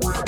Wow.